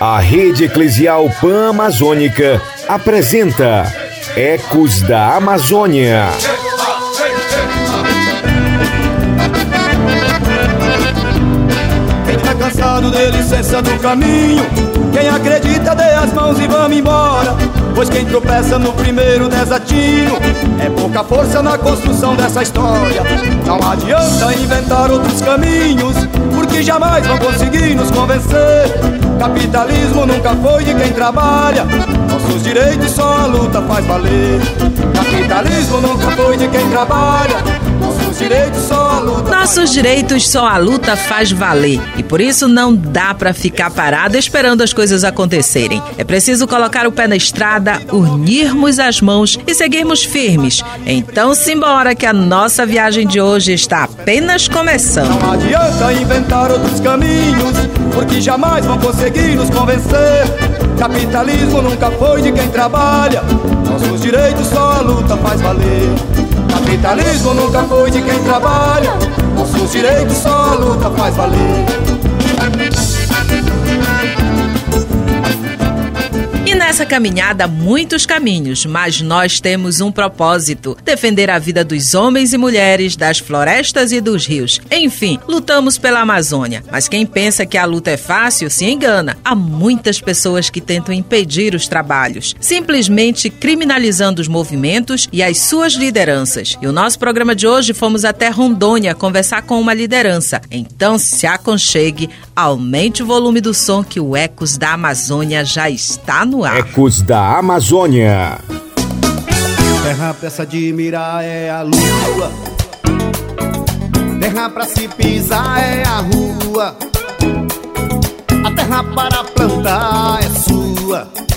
A Rede Eclesial Pan-Amazônica apresenta Ecos da Amazônia. Tá cansado de licença do caminho, quem acredita dê as mãos e vamos embora. Pois quem tropeça no primeiro desatino é pouca força na construção dessa história. Não adianta inventar outros caminhos, porque jamais vão conseguir nos convencer. Capitalismo nunca foi de quem trabalha, nossos direitos só a luta faz valer. Capitalismo nunca foi de quem trabalha, direitos só a luta. Nossos direitos só a luta faz valer e por isso não dá para ficar parado esperando as coisas acontecerem. É preciso colocar o pé na estrada, unirmos as mãos e seguirmos firmes. Então, simbora que a nossa viagem de hoje está apenas começando. Não adianta inventar outros caminhos, porque jamais vão conseguir nos convencer. Capitalismo nunca foi de quem trabalha, nossos direitos só a luta faz valer. Capitalismo nunca foi de quem trabalha, nossos direitos só a luta faz valer. Nessa caminhada, muitos caminhos, mas nós temos um propósito: defender a vida dos homens e mulheres, das florestas e dos rios. Enfim, lutamos pela Amazônia. Mas quem pensa que a luta é fácil se engana. Há muitas pessoas que tentam impedir os trabalhos, simplesmente criminalizando os movimentos e as suas lideranças. E o nosso programa de hoje fomos até Rondônia conversar com uma liderança. Então se aconchegue, aumente o volume do som que o Ecos da Amazônia já está no ar. Ecos da Amazônia. Terra pra se admirar é a lua. Terra pra se pisar é a rua. A terra para plantar é sua.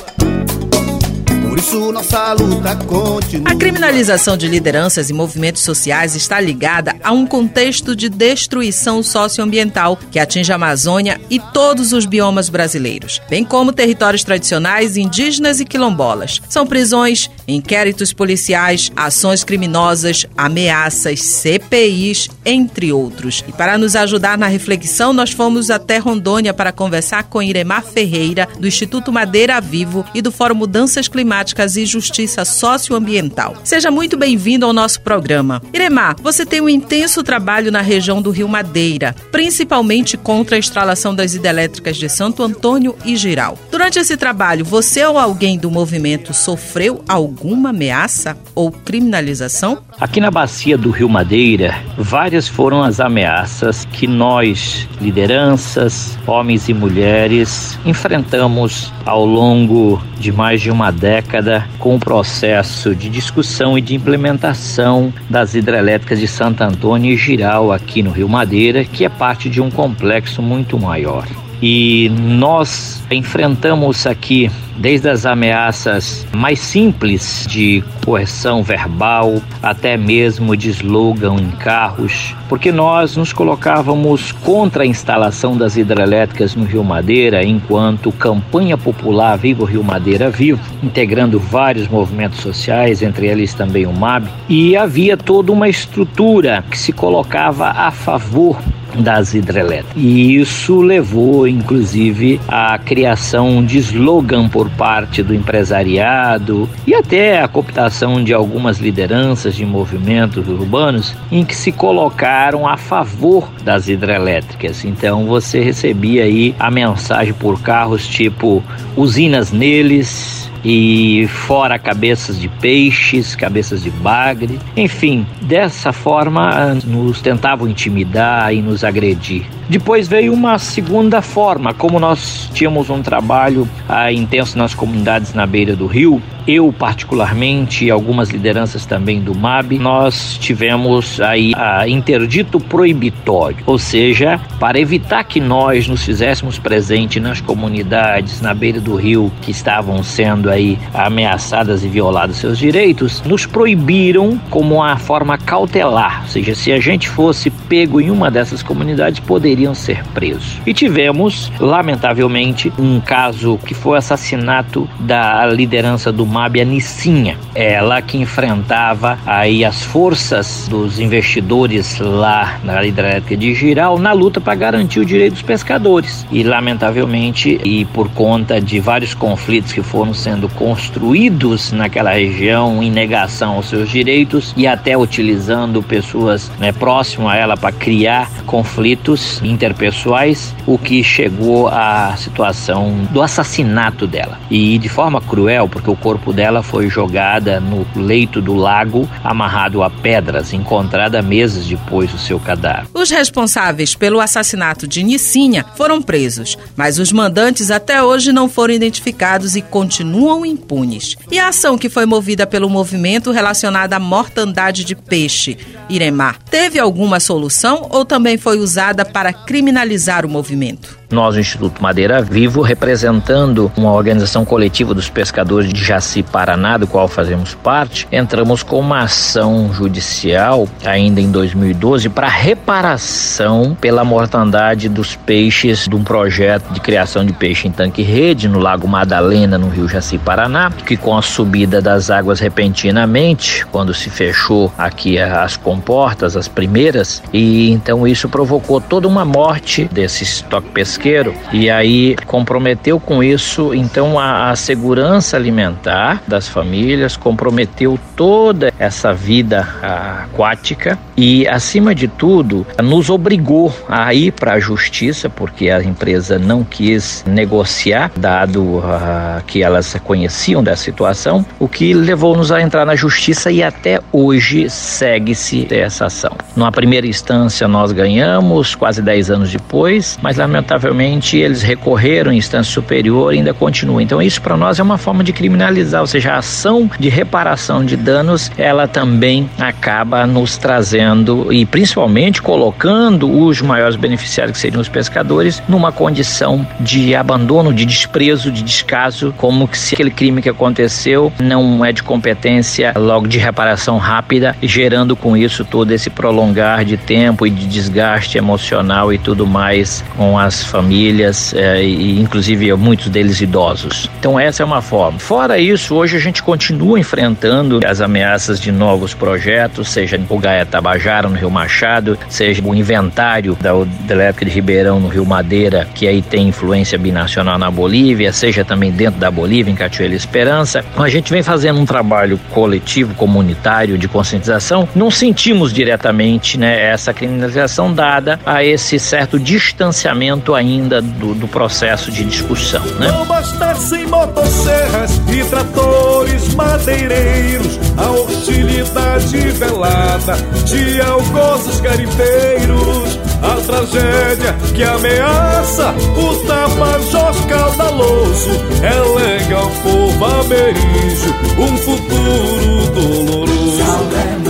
Isso nossa luta continua. A criminalização de lideranças e movimentos sociais está ligada a um contexto de destruição socioambiental que atinge a Amazônia e todos os biomas brasileiros, bem como territórios tradicionais, indígenas e quilombolas. São prisões, inquéritos policiais, ações criminosas, ameaças, CPIs, entre outros. E para nos ajudar na reflexão, nós fomos até Rondônia para conversar com Iremar Ferreira, do Instituto Madeira Vivo e do Fórum Mudanças Climáticas e Justiça Socioambiental. Seja muito bem-vindo ao nosso programa. Iremar, você tem um intenso trabalho na região do Rio Madeira, principalmente contra a instalação das hidrelétricas de Santo Antônio e Giral. Durante esse trabalho, você ou alguém do movimento sofreu alguma ameaça ou criminalização? Aqui na bacia do Rio Madeira, várias foram as ameaças que nós, lideranças, homens e mulheres, enfrentamos ao longo de mais de uma década com o processo de discussão e de implementação das hidrelétricas de Santo Antônio e Giral aqui no Rio Madeira, que é parte de um complexo muito maior. E nós enfrentamos aqui desde as ameaças mais simples de coerção verbal até mesmo de slogan em carros, porque nós nos colocávamos contra a instalação das hidrelétricas no Rio Madeira enquanto campanha popular Viva o Rio Madeira Vivo, integrando vários movimentos sociais, entre eles também o MAB, e havia toda uma estrutura que se colocava a favor das hidrelétricas. E isso levou, inclusive, à criação de slogan por parte do empresariado e até a cooptação de algumas lideranças de movimentos urbanos em que se colocaram a favor das hidrelétricas. Então você recebia aí a mensagem por carros tipo usinas neles, e fora cabeças de peixes, cabeças de bagre, enfim, dessa forma nos tentavam intimidar e nos agredir. Depois veio uma segunda forma, como nós tínhamos um trabalho ah, intenso nas comunidades na beira do rio, eu particularmente e algumas lideranças também do MAB, nós tivemos aí a interdito proibitório, ou seja, para evitar que nós nos fizéssemos presente nas comunidades na beira do rio que estavam sendo aí ameaçadas e violados seus direitos, nos proibiram como uma forma cautelar, ou seja, se a gente fosse pego em uma dessas comunidades, poderiam ser presos. E tivemos, lamentavelmente, um caso que foi o assassinato da liderança do MAB, a Nicinha. Ela que enfrentava aí as forças dos investidores lá na hidrelétrica de Giral na luta para garantir o direito dos pescadores. E lamentavelmente, e por conta de vários conflitos que foram sendo construídos naquela região em negação aos seus direitos e até utilizando pessoas né, próximas a ela para criar conflitos interpessoais, o que chegou à situação do assassinato dela. E de forma cruel, porque o corpo dela foi jogada no leito do lago, amarrado a pedras, encontrada meses depois do seu cadáver. Os responsáveis pelo assassinato de Nicinha foram presos, mas os mandantes até hoje não foram identificados e continuam impunes. E a ação que foi movida pelo movimento relacionada à mortandade de peixe, Iremar, teve alguma solução ou também foi usada para criminalizar o movimento? Nós, o Instituto Madeira Vivo, representando uma organização coletiva dos pescadores de Jaci, Paraná, do qual fazemos parte, entramos com uma ação judicial ainda em 2012 para reparação pela mortandade dos peixes de um projeto de criação de peixe em tanque rede no Lago Madalena, no Rio Jaci, Paraná, que com a subida das águas repentinamente, quando se fechou aqui as comportas, as primeiras, e então isso provocou toda uma morte desse estoque pesqueiro e aí comprometeu com isso então a, a segurança alimentar das famílias, comprometeu toda essa vida aquática e acima de tudo nos obrigou a ir para a justiça porque a empresa não quis negociar dado uh, que elas conheciam da situação, o que levou-nos a entrar na justiça e até hoje segue-se essa ação. Numa primeira instância nós ganhamos quase 10 anos depois, mas lamentavelmente eles recorreram em instância superior e ainda continua. Então isso para nós é uma forma de criminalizar, ou seja, a ação de reparação de danos, ela também acaba nos trazendo e principalmente colocando os maiores beneficiários que seriam os pescadores numa condição de abandono, de desprezo, de descaso, como se aquele crime que aconteceu não é de competência logo de reparação rápida, gerando com isso todo esse prolongar de tempo e de desgaste emocional e tudo mais com as famílias é, e inclusive muitos deles idosos. Então essa é uma forma. Fora isso, hoje a gente continua enfrentando as ameaças de novos projetos, seja o Gaia Tabajara no Rio Machado, seja o inventário da hidrelétrica de Ribeirão no Rio Madeira, que aí tem influência binacional na Bolívia, seja também dentro da Bolívia, em Cachoeira Esperança. Então, a gente vem fazendo um trabalho coletivo, comunitário, de conscientização. Não sentimos diretamente né, essa criminalização dada a esse certo distanciamento ainda do, do processo de discussão. Né? Não bastassem motosserras e tratores madeireiros, a hostilidade velada de algozes garimpeiros, a tragédia que ameaça o tapajós caudaloso, é legal povo amerijo, um futuro doloroso.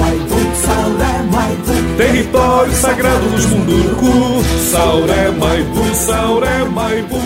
open Território sagrado dos Munduruku, Sauré, Sauré, Maibu,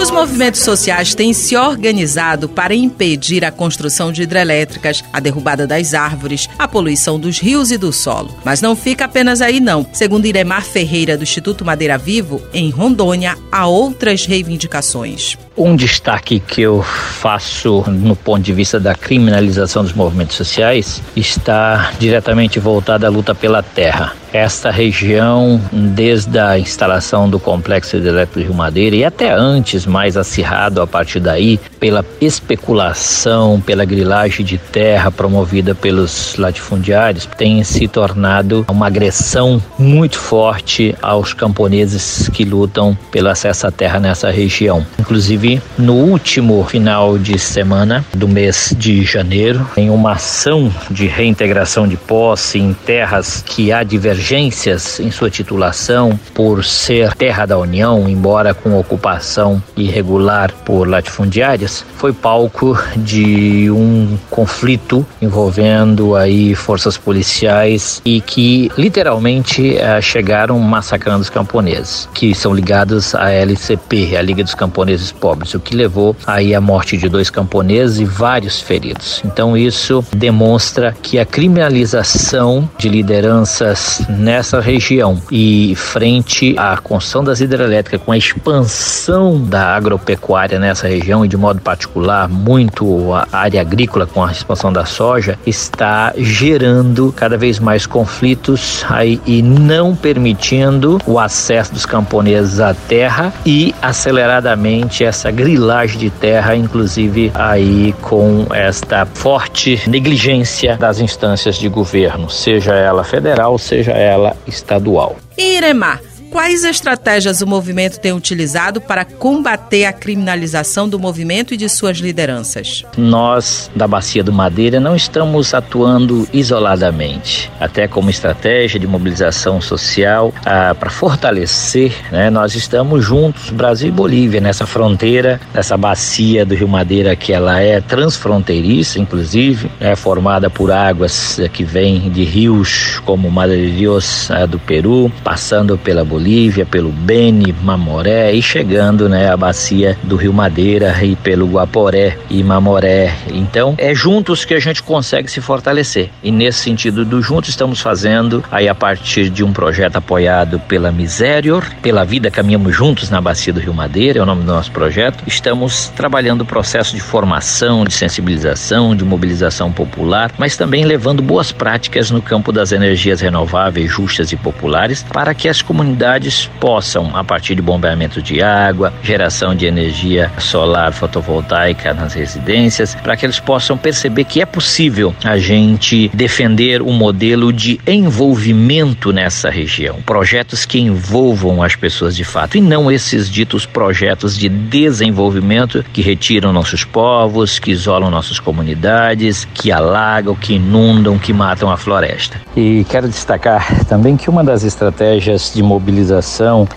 Os movimentos sociais têm se organizado para impedir a construção de hidrelétricas, a derrubada das árvores, a poluição dos rios e do solo. Mas não fica apenas aí não. Segundo Iremar Ferreira do Instituto Madeira Vivo, em Rondônia há outras reivindicações. Um destaque que eu faço no ponto de vista da criminalização dos movimentos sociais está diretamente voltado à luta pela terra. Yeah. Esta região, desde a instalação do complexo hidrelétrico de Rio Madeira e até antes, mais acirrado a partir daí, pela especulação, pela grilagem de terra promovida pelos latifundiários, tem se tornado uma agressão muito forte aos camponeses que lutam pelo acesso à terra nessa região. Inclusive, no último final de semana do mês de janeiro, em uma ação de reintegração de posse em terras que há divergência divergências em sua titulação por ser terra da União, embora com ocupação irregular por latifundiárias, foi palco de um conflito envolvendo aí forças policiais e que literalmente eh, chegaram massacrando os camponeses, que são ligados à LCP, a Liga dos Camponeses Pobres, o que levou aí à morte de dois camponeses e vários feridos. Então isso demonstra que a criminalização de lideranças nessa região. E frente à construção das hidrelétricas com a expansão da agropecuária nessa região e de modo particular muito a área agrícola com a expansão da soja está gerando cada vez mais conflitos aí e não permitindo o acesso dos camponeses à terra e aceleradamente essa grilagem de terra, inclusive aí com esta forte negligência das instâncias de governo, seja ela federal, seja ela estadual. Iremar, Quais estratégias o movimento tem utilizado para combater a criminalização do movimento e de suas lideranças? Nós, da Bacia do Madeira, não estamos atuando isoladamente. Até como estratégia de mobilização social ah, para fortalecer, né, nós estamos juntos, Brasil e Bolívia, nessa fronteira, nessa bacia do Rio Madeira, que ela é transfronteiriça, inclusive, é formada por águas que vêm de rios como Madre de ah, do Peru, passando pela Bolívia Bolívia, pelo Beni, Mamoré e chegando né, à bacia do Rio Madeira e pelo Guaporé e Mamoré. Então, é juntos que a gente consegue se fortalecer. E nesse sentido do juntos estamos fazendo aí a partir de um projeto apoiado pela Miserior, pela Vida Caminhamos Juntos na bacia do Rio Madeira, é o nome do nosso projeto. Estamos trabalhando o processo de formação, de sensibilização, de mobilização popular, mas também levando boas práticas no campo das energias renováveis, justas e populares, para que as comunidades possam, a partir de bombeamento de água, geração de energia solar fotovoltaica nas residências, para que eles possam perceber que é possível a gente defender um modelo de envolvimento nessa região, projetos que envolvam as pessoas de fato e não esses ditos projetos de desenvolvimento que retiram nossos povos, que isolam nossas comunidades, que alagam, que inundam, que matam a floresta. E quero destacar também que uma das estratégias de mobilização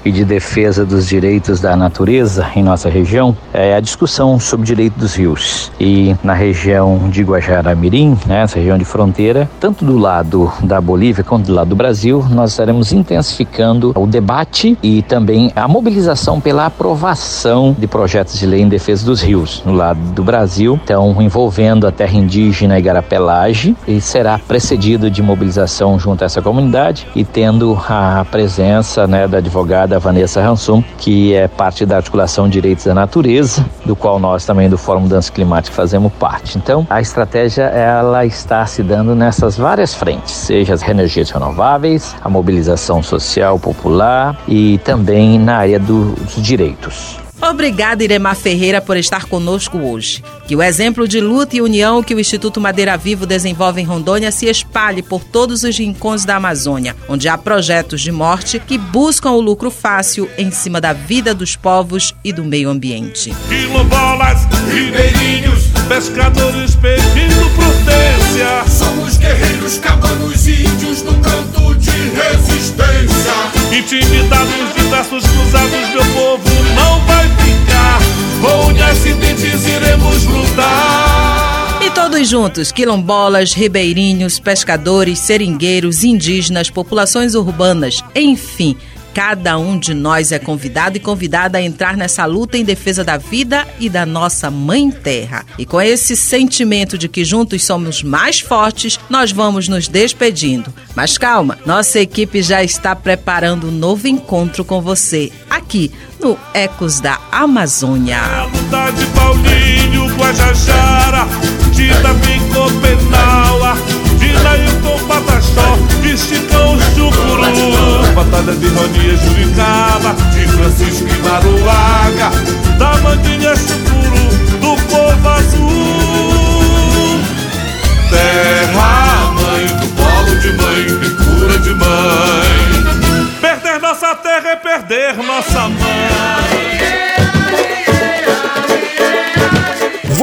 e de defesa dos direitos da natureza em nossa região é a discussão sobre o direito dos rios. E na região de Guajará-Mirim, né, essa região de fronteira, tanto do lado da Bolívia quanto do lado do Brasil, nós estaremos intensificando o debate e também a mobilização pela aprovação de projetos de lei em defesa dos rios. No lado do Brasil, então envolvendo a terra indígena Igarapelage e será precedido de mobilização junto a essa comunidade e tendo a presença né, né, da advogada Vanessa Hansum, que é parte da articulação Direitos da Natureza, do qual nós também do Fórum Dança Climática fazemos parte. Então, a estratégia ela está se dando nessas várias frentes, seja as energias renováveis, a mobilização social popular e também na área dos direitos. Obrigada, Iremar Ferreira, por estar conosco hoje. Que o exemplo de luta e união que o Instituto Madeira Vivo desenvolve em Rondônia se espalhe por todos os rincões da Amazônia, onde há projetos de morte que buscam o lucro fácil em cima da vida dos povos e do meio ambiente. Quilombolas, ribeirinhos, pescadores pedindo prudência. Somos guerreiros, cabanos índios no canto de resistência. Intimidados de braços cruzados, meu povo juntos, quilombolas, ribeirinhos, pescadores, seringueiros, indígenas, populações urbanas, enfim, Cada um de nós é convidado e convidada a entrar nessa luta em defesa da vida e da nossa mãe terra. E com esse sentimento de que juntos somos mais fortes, nós vamos nos despedindo. Mas calma, nossa equipe já está preparando um novo encontro com você aqui no Ecos da Amazônia. Paulinho, Guajajara, de Davi Copenaua, de Lailton Pataxó, de Chicão Chucuru, Batalha de Mania Juricaba, de Francisco e Maruaga, da Mandinha Chucuru, do povo azul.